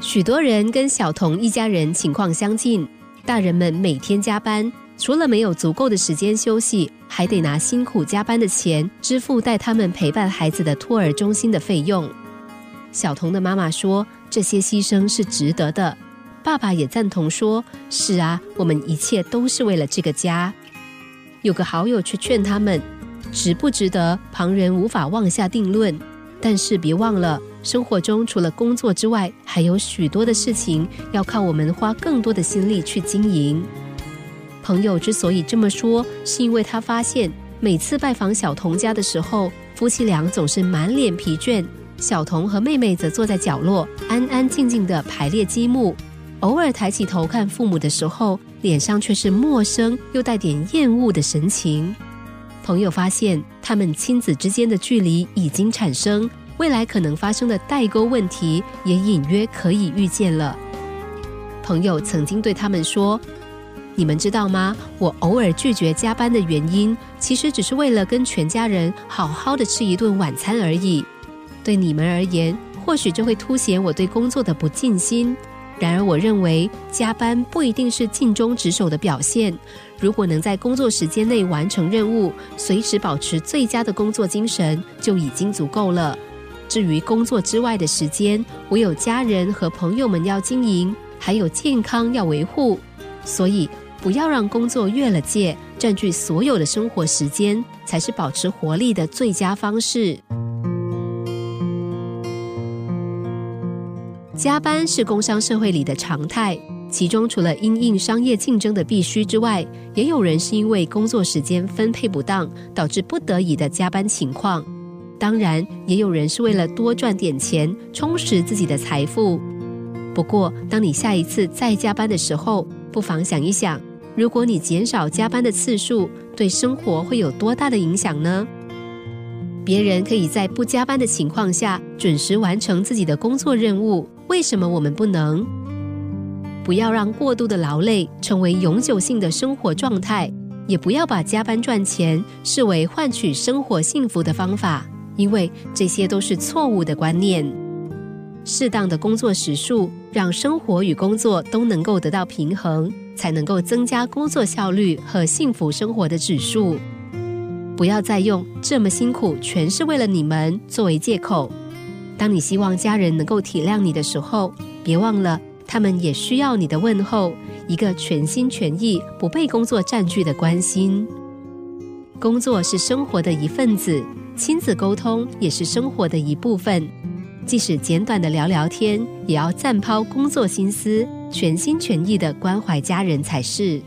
许多人跟小童一家人情况相近，大人们每天加班，除了没有足够的时间休息，还得拿辛苦加班的钱支付带他们陪伴孩子的托儿中心的费用。小童的妈妈说：“这些牺牲是值得的。”爸爸也赞同说：“是啊，我们一切都是为了这个家。”有个好友去劝他们：“值不值得？旁人无法妄下定论。但是别忘了。”生活中除了工作之外，还有许多的事情要靠我们花更多的心力去经营。朋友之所以这么说，是因为他发现每次拜访小童家的时候，夫妻俩总是满脸疲倦，小童和妹妹则坐在角落安安静静的排列积木，偶尔抬起头看父母的时候，脸上却是陌生又带点厌恶的神情。朋友发现，他们亲子之间的距离已经产生。未来可能发生的代沟问题也隐约可以预见了。朋友曾经对他们说：“你们知道吗？我偶尔拒绝加班的原因，其实只是为了跟全家人好好的吃一顿晚餐而已。对你们而言，或许这会凸显我对工作的不尽心。然而，我认为加班不一定是尽忠职守的表现。如果能在工作时间内完成任务，随时保持最佳的工作精神，就已经足够了。”至于工作之外的时间，我有家人和朋友们要经营，还有健康要维护，所以不要让工作越了界，占据所有的生活时间，才是保持活力的最佳方式。加班是工商社会里的常态，其中除了因应商业竞争的必须之外，也有人是因为工作时间分配不当，导致不得已的加班情况。当然，也有人是为了多赚点钱，充实自己的财富。不过，当你下一次再加班的时候，不妨想一想，如果你减少加班的次数，对生活会有多大的影响呢？别人可以在不加班的情况下准时完成自己的工作任务，为什么我们不能？不要让过度的劳累成为永久性的生活状态，也不要把加班赚钱视为换取生活幸福的方法。因为这些都是错误的观念。适当的工作时数，让生活与工作都能够得到平衡，才能够增加工作效率和幸福生活的指数。不要再用“这么辛苦全是为了你们”作为借口。当你希望家人能够体谅你的时候，别忘了他们也需要你的问候，一个全心全意、不被工作占据的关心。工作是生活的一份子。亲子沟通也是生活的一部分，即使简短的聊聊天，也要暂抛工作心思，全心全意的关怀家人才是。